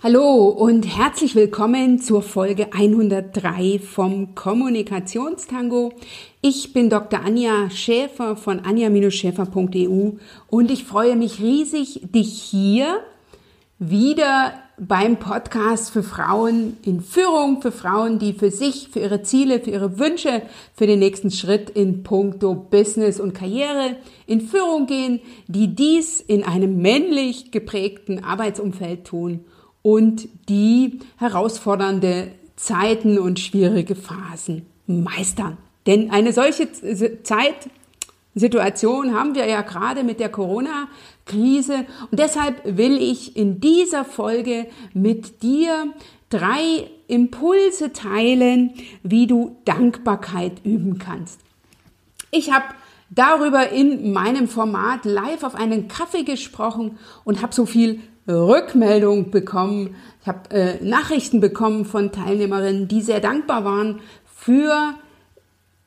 Hallo und herzlich willkommen zur Folge 103 vom Kommunikationstango. Ich bin Dr. Anja Schäfer von anja-schäfer.eu und ich freue mich riesig, dich hier wieder beim Podcast für Frauen in Führung, für Frauen, die für sich, für ihre Ziele, für ihre Wünsche, für den nächsten Schritt in puncto Business und Karriere in Führung gehen, die dies in einem männlich geprägten Arbeitsumfeld tun und die herausfordernde Zeiten und schwierige Phasen meistern. Denn eine solche Zeitsituation haben wir ja gerade mit der Corona-Krise und deshalb will ich in dieser Folge mit dir drei Impulse teilen, wie du Dankbarkeit üben kannst. Ich habe darüber in meinem Format live auf einen Kaffee gesprochen und habe so viel Rückmeldung bekommen. Ich habe äh, Nachrichten bekommen von Teilnehmerinnen, die sehr dankbar waren für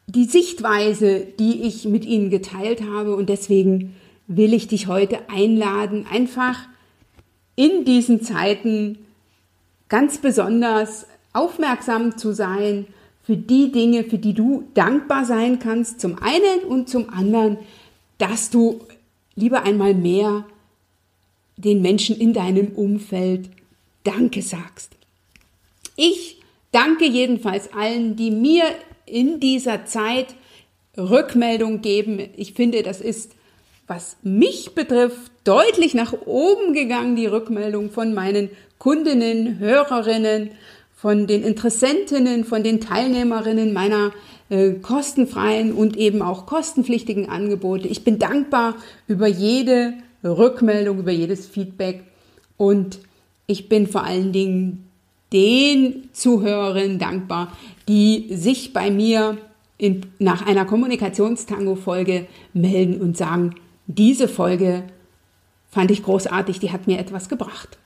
die Sichtweise, die ich mit ihnen geteilt habe. Und deswegen will ich dich heute einladen, einfach in diesen Zeiten ganz besonders aufmerksam zu sein für die Dinge, für die du dankbar sein kannst, zum einen und zum anderen, dass du lieber einmal mehr den Menschen in deinem Umfeld Danke sagst. Ich danke jedenfalls allen, die mir in dieser Zeit Rückmeldung geben. Ich finde, das ist, was mich betrifft, deutlich nach oben gegangen, die Rückmeldung von meinen Kundinnen, Hörerinnen, von den Interessentinnen, von den Teilnehmerinnen meiner äh, kostenfreien und eben auch kostenpflichtigen Angebote. Ich bin dankbar über jede Rückmeldung, über jedes Feedback. Und ich bin vor allen Dingen den Zuhörerinnen dankbar, die sich bei mir in, nach einer Kommunikationstango-Folge melden und sagen, diese Folge fand ich großartig, die hat mir etwas gebracht.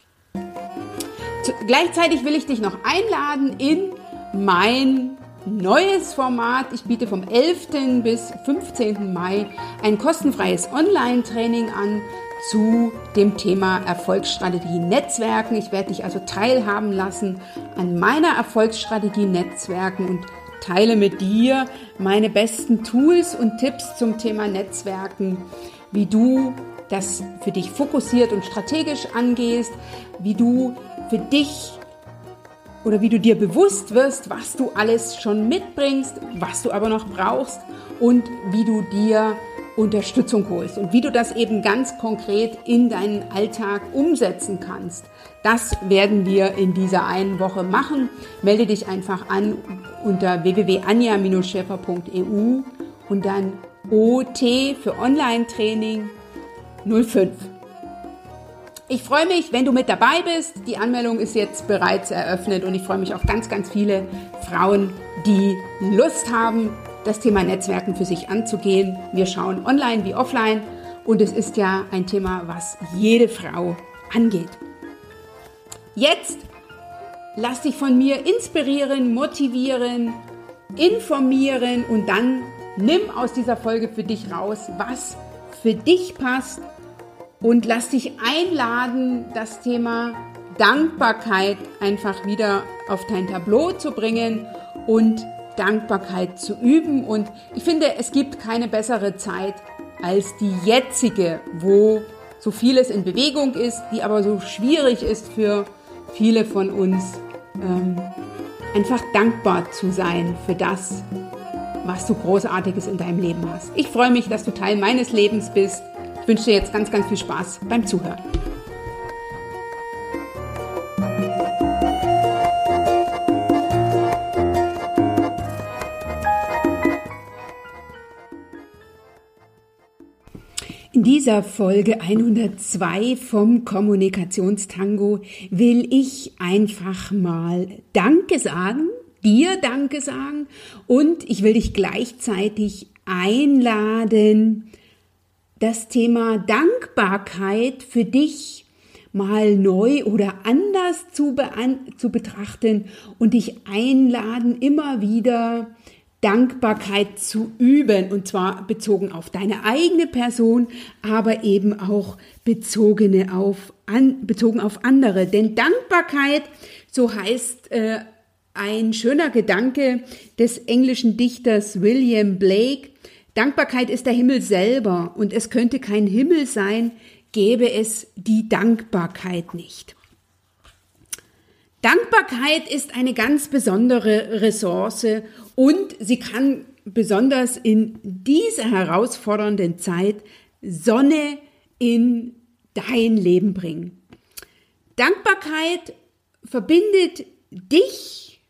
Zu, gleichzeitig will ich dich noch einladen in mein neues Format. Ich biete vom 11. bis 15. Mai ein kostenfreies Online-Training an zu dem Thema Erfolgsstrategie Netzwerken. Ich werde dich also teilhaben lassen an meiner Erfolgsstrategie Netzwerken und teile mit dir meine besten Tools und Tipps zum Thema Netzwerken, wie du das für dich fokussiert und strategisch angehst, wie du für dich oder wie du dir bewusst wirst, was du alles schon mitbringst, was du aber noch brauchst und wie du dir Unterstützung holst und wie du das eben ganz konkret in deinen Alltag umsetzen kannst. Das werden wir in dieser einen Woche machen. Melde dich einfach an unter www.anja-schäfer.eu und dann OT für Online-Training 05. Ich freue mich, wenn du mit dabei bist. Die Anmeldung ist jetzt bereits eröffnet und ich freue mich auf ganz, ganz viele Frauen, die Lust haben, das Thema Netzwerken für sich anzugehen. Wir schauen online wie offline und es ist ja ein Thema, was jede Frau angeht. Jetzt lass dich von mir inspirieren, motivieren, informieren und dann nimm aus dieser Folge für dich raus, was für dich passt und lass dich einladen, das Thema Dankbarkeit einfach wieder auf dein Tableau zu bringen und Dankbarkeit zu üben. Und ich finde, es gibt keine bessere Zeit als die jetzige, wo so vieles in Bewegung ist, die aber so schwierig ist für viele von uns, ähm, einfach dankbar zu sein für das, was du Großartiges in deinem Leben hast. Ich freue mich, dass du Teil meines Lebens bist ich wünsche dir jetzt ganz, ganz viel Spaß beim Zuhören. Dieser Folge 102 vom Kommunikationstango will ich einfach mal Danke sagen, dir Danke sagen und ich will dich gleichzeitig einladen, das Thema Dankbarkeit für dich mal neu oder anders zu, zu betrachten und dich einladen, immer wieder Dankbarkeit zu üben und zwar bezogen auf deine eigene Person, aber eben auch bezogene auf, an, bezogen auf andere. Denn Dankbarkeit, so heißt äh, ein schöner Gedanke des englischen Dichters William Blake, Dankbarkeit ist der Himmel selber und es könnte kein Himmel sein, gäbe es die Dankbarkeit nicht. Dankbarkeit ist eine ganz besondere Ressource und sie kann besonders in dieser herausfordernden Zeit Sonne in dein Leben bringen. Dankbarkeit verbindet dich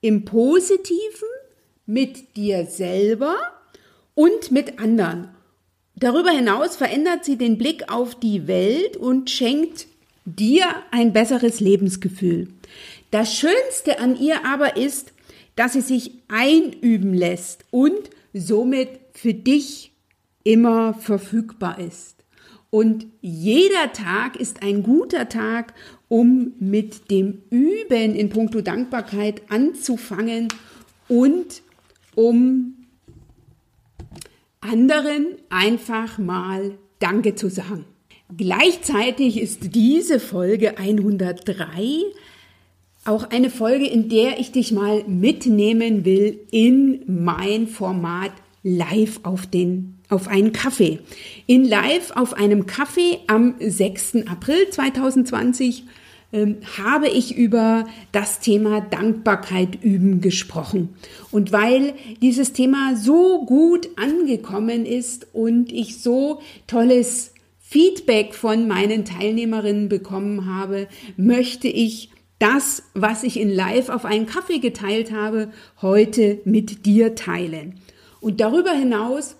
im Positiven mit dir selber und mit anderen. Darüber hinaus verändert sie den Blick auf die Welt und schenkt dir ein besseres Lebensgefühl. Das Schönste an ihr aber ist, dass sie sich einüben lässt und somit für dich immer verfügbar ist. Und jeder Tag ist ein guter Tag, um mit dem Üben in puncto Dankbarkeit anzufangen und um anderen einfach mal Danke zu sagen. Gleichzeitig ist diese Folge 103 auch eine Folge, in der ich dich mal mitnehmen will in mein Format live auf den auf einen Kaffee. In live auf einem Kaffee am 6. April 2020 ähm, habe ich über das Thema Dankbarkeit üben gesprochen. Und weil dieses Thema so gut angekommen ist und ich so tolles Feedback von meinen Teilnehmerinnen bekommen habe, möchte ich das, was ich in Live auf einen Kaffee geteilt habe, heute mit dir teilen. Und darüber hinaus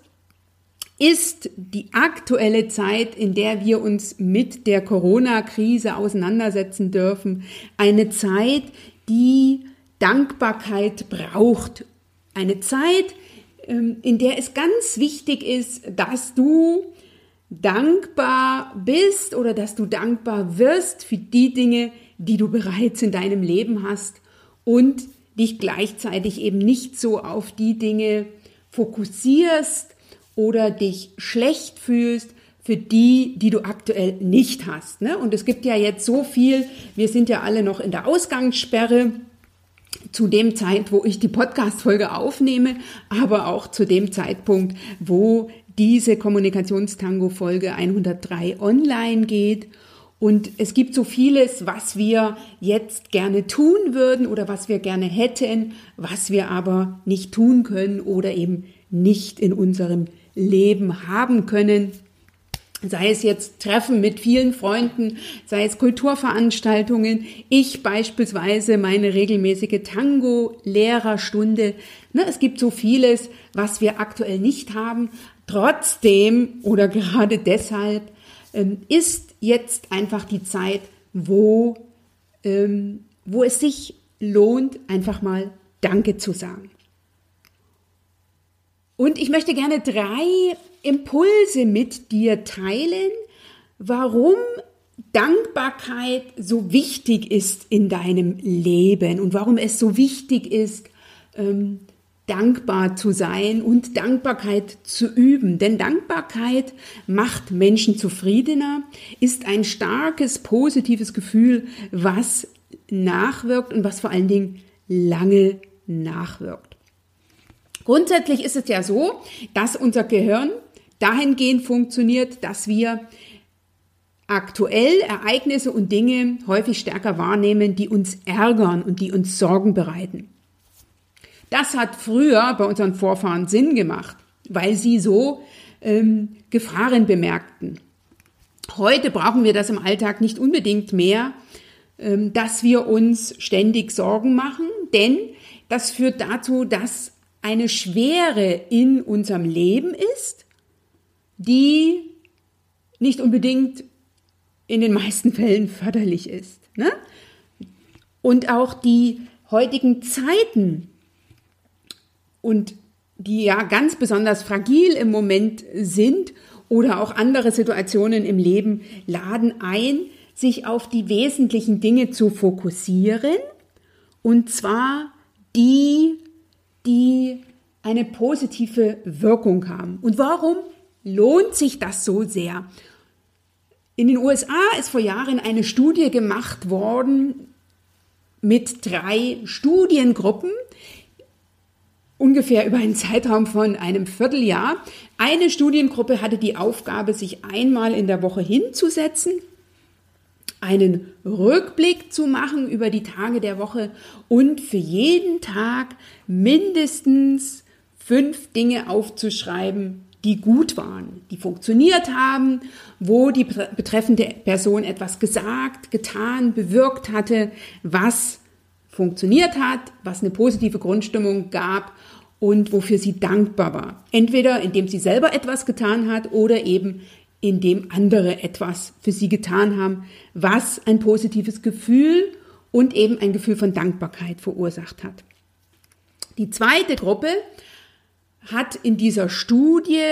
ist die aktuelle Zeit, in der wir uns mit der Corona-Krise auseinandersetzen dürfen, eine Zeit, die Dankbarkeit braucht. Eine Zeit, ähm, in der es ganz wichtig ist, dass du dankbar bist oder dass du dankbar wirst für die Dinge, die du bereits in deinem Leben hast und dich gleichzeitig eben nicht so auf die Dinge fokussierst oder dich schlecht fühlst für die, die du aktuell nicht hast. Ne? Und es gibt ja jetzt so viel, wir sind ja alle noch in der Ausgangssperre zu dem Zeit, wo ich die Podcast-Folge aufnehme, aber auch zu dem Zeitpunkt, wo diese Kommunikationstango-Folge 103 online geht. Und es gibt so vieles, was wir jetzt gerne tun würden oder was wir gerne hätten, was wir aber nicht tun können oder eben nicht in unserem Leben haben können. Sei es jetzt Treffen mit vielen Freunden, sei es Kulturveranstaltungen, ich beispielsweise meine regelmäßige Tango-Lehrerstunde. Es gibt so vieles, was wir aktuell nicht haben, Trotzdem oder gerade deshalb ähm, ist jetzt einfach die Zeit, wo, ähm, wo es sich lohnt, einfach mal Danke zu sagen. Und ich möchte gerne drei Impulse mit dir teilen, warum Dankbarkeit so wichtig ist in deinem Leben und warum es so wichtig ist, ähm, dankbar zu sein und Dankbarkeit zu üben. Denn Dankbarkeit macht Menschen zufriedener, ist ein starkes, positives Gefühl, was nachwirkt und was vor allen Dingen lange nachwirkt. Grundsätzlich ist es ja so, dass unser Gehirn dahingehend funktioniert, dass wir aktuell Ereignisse und Dinge häufig stärker wahrnehmen, die uns ärgern und die uns Sorgen bereiten. Das hat früher bei unseren Vorfahren Sinn gemacht, weil sie so ähm, Gefahren bemerkten. Heute brauchen wir das im Alltag nicht unbedingt mehr, ähm, dass wir uns ständig Sorgen machen, denn das führt dazu, dass eine Schwere in unserem Leben ist, die nicht unbedingt in den meisten Fällen förderlich ist. Ne? Und auch die heutigen Zeiten und die ja ganz besonders fragil im Moment sind oder auch andere Situationen im Leben laden ein, sich auf die wesentlichen Dinge zu fokussieren und zwar die, die eine positive Wirkung haben. Und warum lohnt sich das so sehr? In den USA ist vor Jahren eine Studie gemacht worden mit drei Studiengruppen, ungefähr über einen Zeitraum von einem Vierteljahr. Eine Studiengruppe hatte die Aufgabe, sich einmal in der Woche hinzusetzen, einen Rückblick zu machen über die Tage der Woche und für jeden Tag mindestens fünf Dinge aufzuschreiben, die gut waren, die funktioniert haben, wo die betreffende Person etwas gesagt, getan, bewirkt hatte, was funktioniert hat, was eine positive Grundstimmung gab und wofür sie dankbar war. Entweder indem sie selber etwas getan hat oder eben indem andere etwas für sie getan haben, was ein positives Gefühl und eben ein Gefühl von Dankbarkeit verursacht hat. Die zweite Gruppe hat in dieser Studie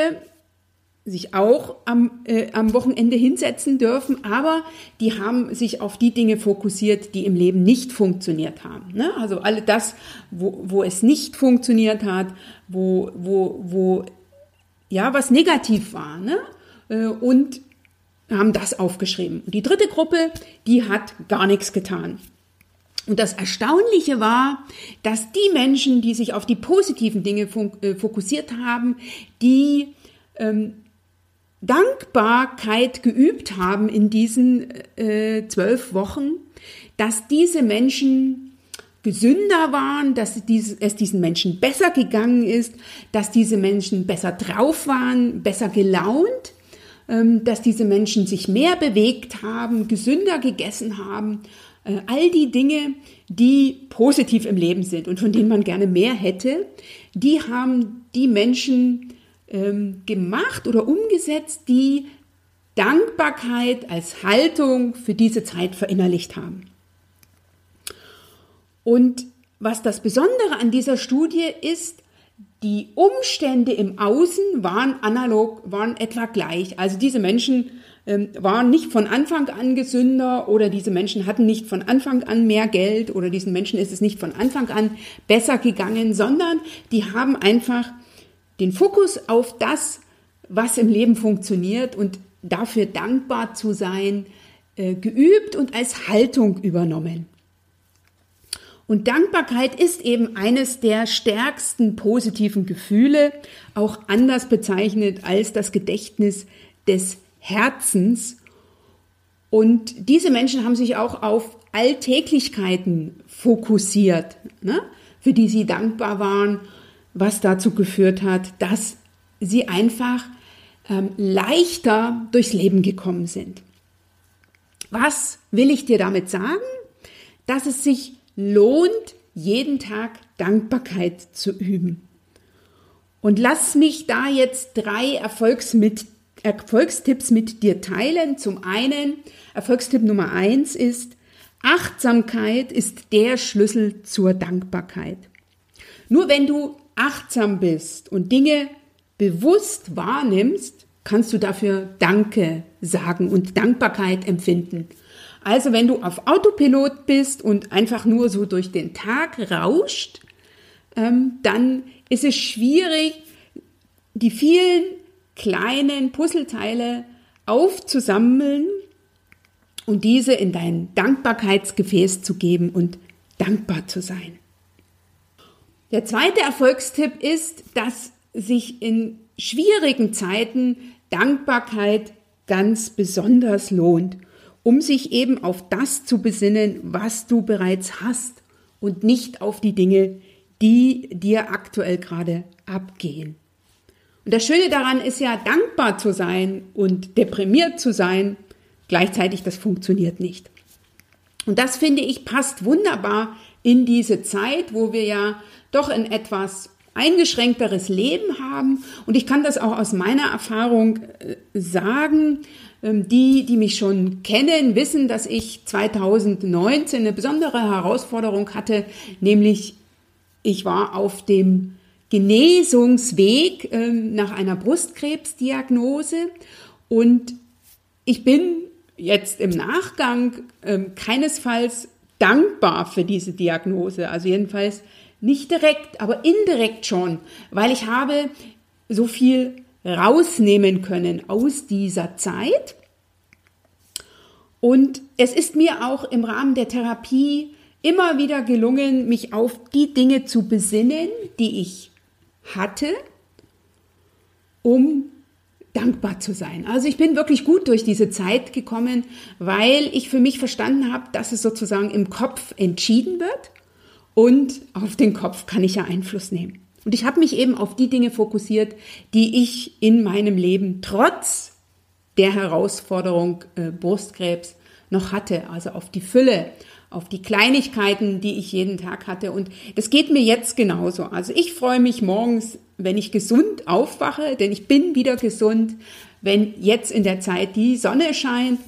sich auch am, äh, am Wochenende hinsetzen dürfen, aber die haben sich auf die Dinge fokussiert, die im Leben nicht funktioniert haben. Ne? Also alle das, wo, wo es nicht funktioniert hat, wo, wo, wo ja was negativ war, ne? Äh, und haben das aufgeschrieben. Und die dritte Gruppe, die hat gar nichts getan. Und das Erstaunliche war, dass die Menschen, die sich auf die positiven Dinge äh, fokussiert haben, die ähm, Dankbarkeit geübt haben in diesen äh, zwölf Wochen, dass diese Menschen gesünder waren, dass es diesen Menschen besser gegangen ist, dass diese Menschen besser drauf waren, besser gelaunt, ähm, dass diese Menschen sich mehr bewegt haben, gesünder gegessen haben äh, all die Dinge, die positiv im Leben sind und von denen man gerne mehr hätte, die haben die Menschen ähm, gemacht oder umgesetzt, die Dankbarkeit als Haltung für diese Zeit verinnerlicht haben. Und was das Besondere an dieser Studie ist, die Umstände im Außen waren analog, waren etwa gleich. Also diese Menschen ähm, waren nicht von Anfang an gesünder oder diese Menschen hatten nicht von Anfang an mehr Geld oder diesen Menschen ist es nicht von Anfang an besser gegangen, sondern die haben einfach den Fokus auf das, was im Leben funktioniert und dafür dankbar zu sein, äh, geübt und als Haltung übernommen. Und Dankbarkeit ist eben eines der stärksten positiven Gefühle, auch anders bezeichnet als das Gedächtnis des Herzens. Und diese Menschen haben sich auch auf Alltäglichkeiten fokussiert, ne, für die sie dankbar waren, was dazu geführt hat, dass sie einfach ähm, leichter durchs Leben gekommen sind. Was will ich dir damit sagen? Dass es sich lohnt, jeden Tag Dankbarkeit zu üben. Und lass mich da jetzt drei Erfolgsmit Erfolgstipps mit dir teilen. Zum einen, Erfolgstipp Nummer eins ist, Achtsamkeit ist der Schlüssel zur Dankbarkeit. Nur wenn du achtsam bist und Dinge bewusst wahrnimmst, kannst du dafür Danke sagen und Dankbarkeit empfinden. Also wenn du auf Autopilot bist und einfach nur so durch den Tag rauscht, ähm, dann ist es schwierig, die vielen kleinen Puzzleteile aufzusammeln und diese in dein Dankbarkeitsgefäß zu geben und dankbar zu sein. Der zweite Erfolgstipp ist, dass sich in schwierigen Zeiten Dankbarkeit ganz besonders lohnt, um sich eben auf das zu besinnen, was du bereits hast und nicht auf die Dinge, die dir aktuell gerade abgehen. Und das Schöne daran ist ja, dankbar zu sein und deprimiert zu sein, gleichzeitig das funktioniert nicht. Und das finde ich passt wunderbar in diese Zeit, wo wir ja doch ein etwas eingeschränkteres Leben haben. Und ich kann das auch aus meiner Erfahrung äh, sagen. Ähm, die, die mich schon kennen, wissen, dass ich 2019 eine besondere Herausforderung hatte, nämlich ich war auf dem Genesungsweg äh, nach einer Brustkrebsdiagnose. Und ich bin jetzt im Nachgang äh, keinesfalls dankbar für diese Diagnose. Also jedenfalls nicht direkt, aber indirekt schon, weil ich habe so viel rausnehmen können aus dieser Zeit. Und es ist mir auch im Rahmen der Therapie immer wieder gelungen, mich auf die Dinge zu besinnen, die ich hatte, um dankbar zu sein. Also ich bin wirklich gut durch diese Zeit gekommen, weil ich für mich verstanden habe, dass es sozusagen im Kopf entschieden wird und auf den Kopf kann ich ja Einfluss nehmen. Und ich habe mich eben auf die Dinge fokussiert, die ich in meinem Leben trotz der Herausforderung äh, Brustkrebs noch hatte, also auf die Fülle, auf die Kleinigkeiten, die ich jeden Tag hatte. Und das geht mir jetzt genauso. Also ich freue mich morgens, wenn ich gesund aufwache, denn ich bin wieder gesund, wenn jetzt in der Zeit die Sonne scheint,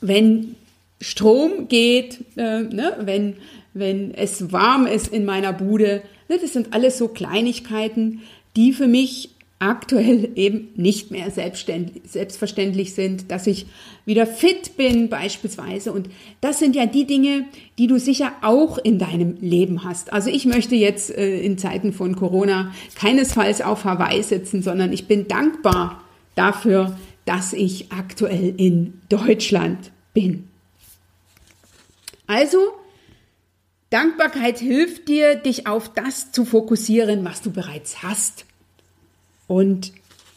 wenn Strom geht, äh, ne, wenn wenn es warm ist in meiner Bude. Ne, das sind alles so Kleinigkeiten, die für mich aktuell eben nicht mehr selbstverständlich sind, dass ich wieder fit bin beispielsweise. Und das sind ja die Dinge, die du sicher auch in deinem Leben hast. Also ich möchte jetzt äh, in Zeiten von Corona keinesfalls auf Hawaii sitzen, sondern ich bin dankbar dafür, dass ich aktuell in Deutschland bin. Also Dankbarkeit hilft dir, dich auf das zu fokussieren, was du bereits hast. Und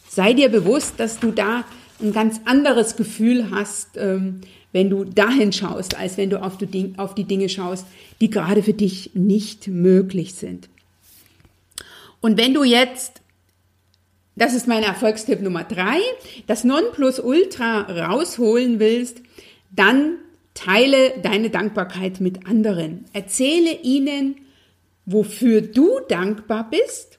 sei dir bewusst, dass du da ein ganz anderes Gefühl hast, ähm, wenn du dahin schaust, als wenn du auf die Dinge schaust, die gerade für dich nicht möglich sind. Und wenn du jetzt, das ist mein Erfolgstipp Nummer drei, das Nonplusultra rausholen willst, dann Teile deine Dankbarkeit mit anderen. Erzähle ihnen, wofür du dankbar bist,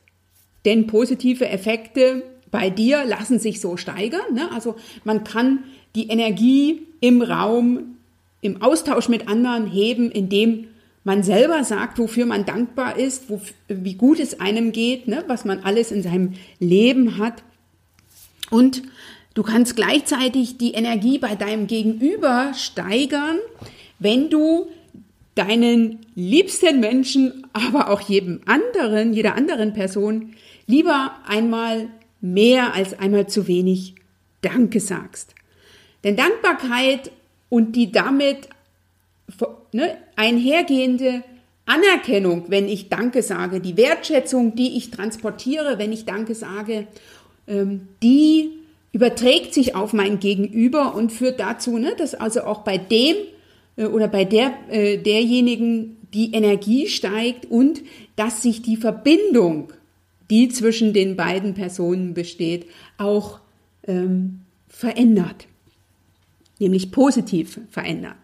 denn positive Effekte bei dir lassen sich so steigern. Ne? Also man kann die Energie im Raum, im Austausch mit anderen heben, indem man selber sagt, wofür man dankbar ist, wo, wie gut es einem geht, ne? was man alles in seinem Leben hat. Und Du kannst gleichzeitig die Energie bei deinem Gegenüber steigern, wenn du deinen liebsten Menschen, aber auch jedem anderen, jeder anderen Person lieber einmal mehr als einmal zu wenig Danke sagst. Denn Dankbarkeit und die damit ne, einhergehende Anerkennung, wenn ich Danke sage, die Wertschätzung, die ich transportiere, wenn ich Danke sage, ähm, die überträgt sich auf mein Gegenüber und führt dazu, ne, dass also auch bei dem äh, oder bei der, äh, derjenigen die Energie steigt und dass sich die Verbindung, die zwischen den beiden Personen besteht, auch ähm, verändert, nämlich positiv verändert.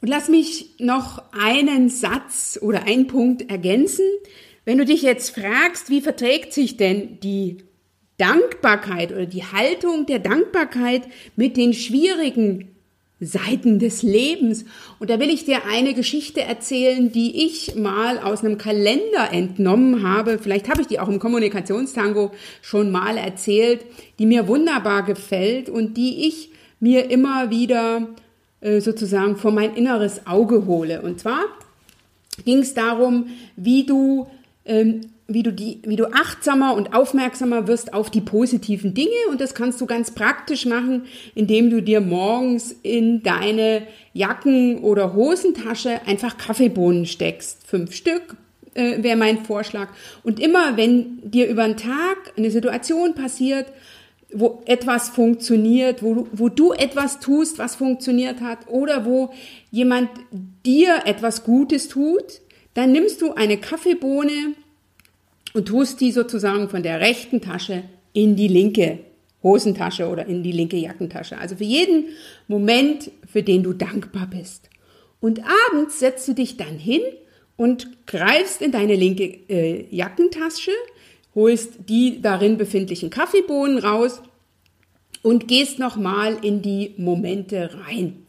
Und lass mich noch einen Satz oder einen Punkt ergänzen. Wenn du dich jetzt fragst, wie verträgt sich denn die Dankbarkeit oder die Haltung der Dankbarkeit mit den schwierigen Seiten des Lebens. Und da will ich dir eine Geschichte erzählen, die ich mal aus einem Kalender entnommen habe. Vielleicht habe ich die auch im Kommunikationstango schon mal erzählt, die mir wunderbar gefällt und die ich mir immer wieder äh, sozusagen vor mein inneres Auge hole. Und zwar ging es darum, wie du ähm, wie du die, wie du achtsamer und aufmerksamer wirst auf die positiven Dinge und das kannst du ganz praktisch machen, indem du dir morgens in deine Jacken- oder Hosentasche einfach Kaffeebohnen steckst. Fünf Stück äh, wäre mein Vorschlag. Und immer, wenn dir über den Tag eine Situation passiert, wo etwas funktioniert, wo du, wo du etwas tust, was funktioniert hat, oder wo jemand dir etwas Gutes tut, dann nimmst du eine Kaffeebohne, und tust die sozusagen von der rechten Tasche in die linke Hosentasche oder in die linke Jackentasche. Also für jeden Moment, für den du dankbar bist. Und abends setzt du dich dann hin und greifst in deine linke äh, Jackentasche, holst die darin befindlichen Kaffeebohnen raus und gehst nochmal in die Momente rein.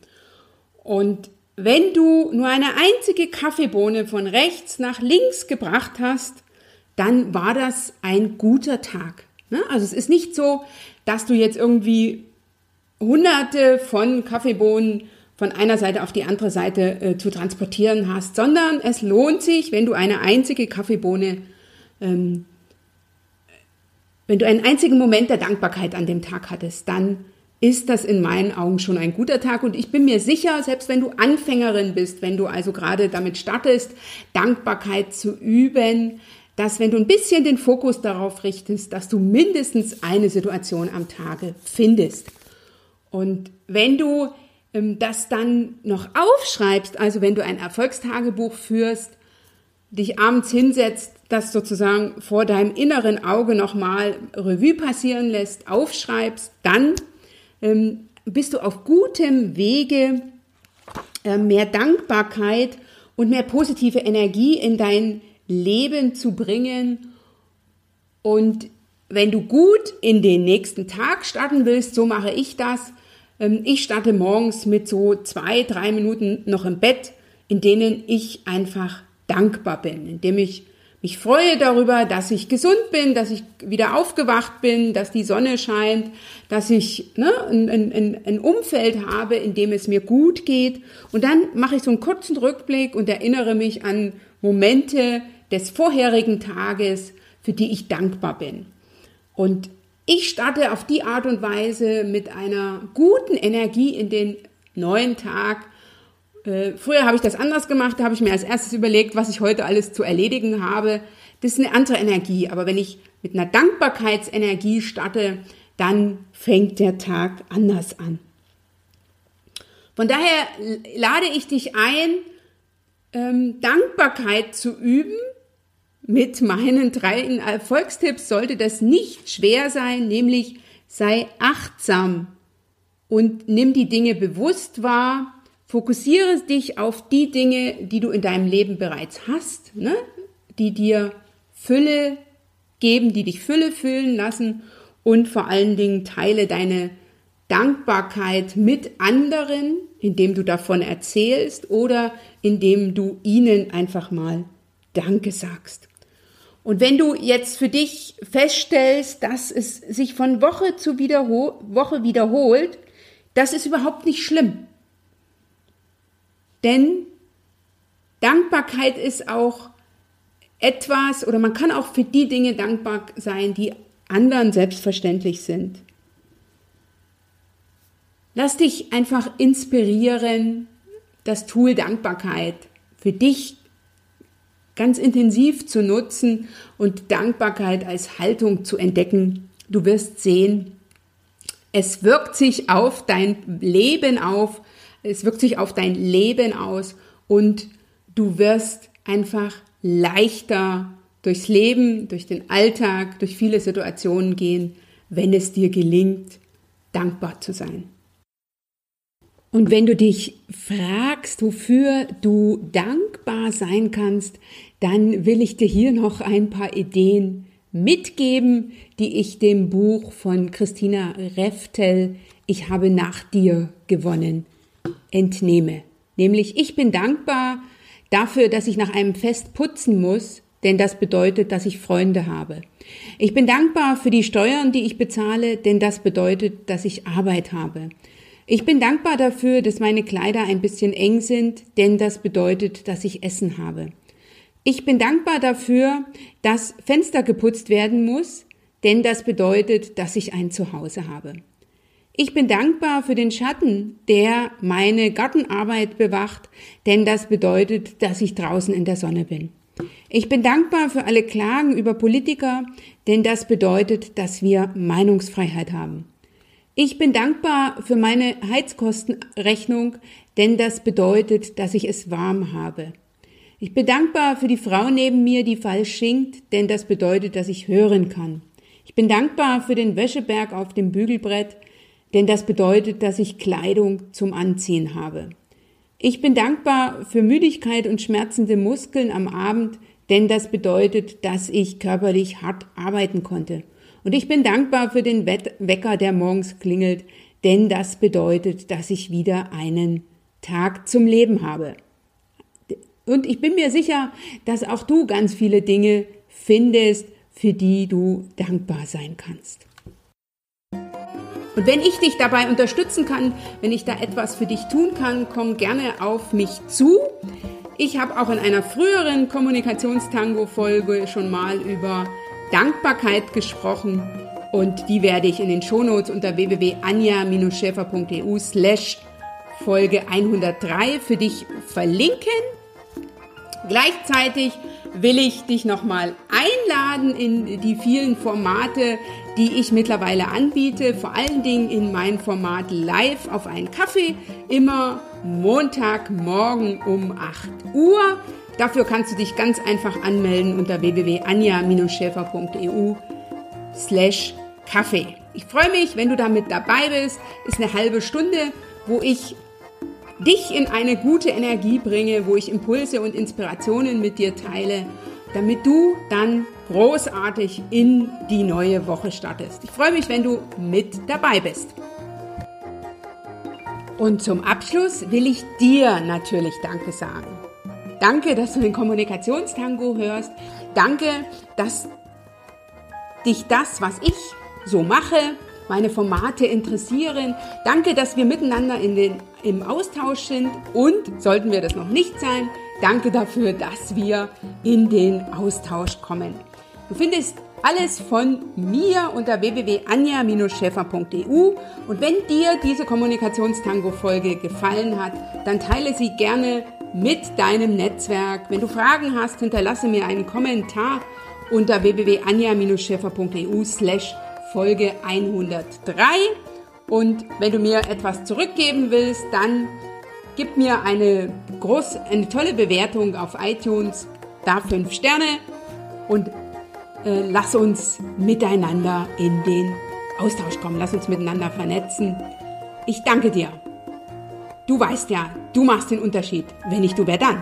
Und wenn du nur eine einzige Kaffeebohne von rechts nach links gebracht hast, dann war das ein guter Tag. Ne? Also es ist nicht so, dass du jetzt irgendwie hunderte von Kaffeebohnen von einer Seite auf die andere Seite äh, zu transportieren hast, sondern es lohnt sich, wenn du eine einzige Kaffeebohne, ähm, wenn du einen einzigen Moment der Dankbarkeit an dem Tag hattest, dann ist das in meinen Augen schon ein guter Tag. Und ich bin mir sicher, selbst wenn du Anfängerin bist, wenn du also gerade damit startest, Dankbarkeit zu üben, dass wenn du ein bisschen den Fokus darauf richtest, dass du mindestens eine Situation am Tage findest. Und wenn du ähm, das dann noch aufschreibst, also wenn du ein Erfolgstagebuch führst, dich abends hinsetzt, das sozusagen vor deinem inneren Auge nochmal Revue passieren lässt, aufschreibst, dann ähm, bist du auf gutem Wege, äh, mehr Dankbarkeit und mehr positive Energie in dein Leben zu bringen. Und wenn du gut in den nächsten Tag starten willst, so mache ich das, ähm, ich starte morgens mit so zwei, drei Minuten noch im Bett, in denen ich einfach dankbar bin, indem ich mich freue darüber, dass ich gesund bin, dass ich wieder aufgewacht bin, dass die Sonne scheint, dass ich ne, ein, ein, ein Umfeld habe, in dem es mir gut geht. Und dann mache ich so einen kurzen Rückblick und erinnere mich an Momente des vorherigen Tages, für die ich dankbar bin. Und ich starte auf die Art und Weise mit einer guten Energie in den neuen Tag. Äh, früher habe ich das anders gemacht, da habe ich mir als erstes überlegt, was ich heute alles zu erledigen habe. Das ist eine andere Energie, aber wenn ich mit einer Dankbarkeitsenergie starte, dann fängt der Tag anders an. Von daher lade ich dich ein, ähm, Dankbarkeit zu üben mit meinen drei Erfolgstipps sollte das nicht schwer sein, nämlich sei achtsam und nimm die Dinge bewusst wahr, fokussiere dich auf die Dinge, die du in deinem Leben bereits hast, ne? die dir Fülle geben, die dich Fülle füllen lassen und vor allen Dingen teile deine Dankbarkeit mit anderen, indem du davon erzählst oder indem du ihnen einfach mal Danke sagst. Und wenn du jetzt für dich feststellst, dass es sich von Woche zu wiederhol Woche wiederholt, das ist überhaupt nicht schlimm. Denn Dankbarkeit ist auch etwas, oder man kann auch für die Dinge dankbar sein, die anderen selbstverständlich sind. Lass dich einfach inspirieren, das Tool Dankbarkeit für dich ganz intensiv zu nutzen und Dankbarkeit als Haltung zu entdecken. Du wirst sehen, es wirkt sich auf dein Leben auf, es wirkt sich auf dein Leben aus und du wirst einfach leichter durchs Leben, durch den Alltag, durch viele Situationen gehen, wenn es dir gelingt, dankbar zu sein. Und wenn du dich fragst, wofür du dankbar sein kannst, dann will ich dir hier noch ein paar Ideen mitgeben, die ich dem Buch von Christina Reftel Ich habe nach dir gewonnen entnehme. Nämlich, ich bin dankbar dafür, dass ich nach einem Fest putzen muss, denn das bedeutet, dass ich Freunde habe. Ich bin dankbar für die Steuern, die ich bezahle, denn das bedeutet, dass ich Arbeit habe. Ich bin dankbar dafür, dass meine Kleider ein bisschen eng sind, denn das bedeutet, dass ich Essen habe. Ich bin dankbar dafür, dass Fenster geputzt werden muss, denn das bedeutet, dass ich ein Zuhause habe. Ich bin dankbar für den Schatten, der meine Gartenarbeit bewacht, denn das bedeutet, dass ich draußen in der Sonne bin. Ich bin dankbar für alle Klagen über Politiker, denn das bedeutet, dass wir Meinungsfreiheit haben. Ich bin dankbar für meine Heizkostenrechnung, denn das bedeutet, dass ich es warm habe. Ich bin dankbar für die Frau neben mir, die falsch schinkt, denn das bedeutet, dass ich hören kann. Ich bin dankbar für den Wäscheberg auf dem Bügelbrett, denn das bedeutet, dass ich Kleidung zum Anziehen habe. Ich bin dankbar für Müdigkeit und schmerzende Muskeln am Abend, denn das bedeutet, dass ich körperlich hart arbeiten konnte. Und ich bin dankbar für den Wecker, der morgens klingelt, denn das bedeutet, dass ich wieder einen Tag zum Leben habe. Und ich bin mir sicher, dass auch du ganz viele Dinge findest, für die du dankbar sein kannst. Und wenn ich dich dabei unterstützen kann, wenn ich da etwas für dich tun kann, komm gerne auf mich zu. Ich habe auch in einer früheren Kommunikationstango-Folge schon mal über Dankbarkeit gesprochen und die werde ich in den Shownotes unter www.anja-schäfer.eu slash Folge 103 für dich verlinken. Gleichzeitig will ich dich nochmal einladen in die vielen Formate, die ich mittlerweile anbiete, vor allen Dingen in mein Format Live auf einen Kaffee, immer Montagmorgen um 8 Uhr. Dafür kannst du dich ganz einfach anmelden unter www.anja-schäfer.eu slash Kaffee. Ich freue mich, wenn du damit dabei bist. Ist eine halbe Stunde, wo ich dich in eine gute Energie bringe, wo ich Impulse und Inspirationen mit dir teile, damit du dann großartig in die neue Woche startest. Ich freue mich, wenn du mit dabei bist. Und zum Abschluss will ich dir natürlich Danke sagen. Danke, dass du den Kommunikationstango hörst. Danke, dass dich das, was ich so mache, meine Formate interessieren. Danke, dass wir miteinander in den, im Austausch sind und, sollten wir das noch nicht sein, danke dafür, dass wir in den Austausch kommen. Du findest alles von mir unter www.anja-schäfer.eu und wenn dir diese Kommunikationstango-Folge gefallen hat, dann teile sie gerne mit deinem Netzwerk. Wenn du Fragen hast, hinterlasse mir einen Kommentar unter www.anja-schäfer.eu slash Folge 103. Und wenn du mir etwas zurückgeben willst, dann gib mir eine groß, eine tolle Bewertung auf iTunes, da fünf Sterne und äh, lass uns miteinander in den Austausch kommen. Lass uns miteinander vernetzen. Ich danke dir. Du weißt ja, du machst den Unterschied. Wenn nicht du, wer dann?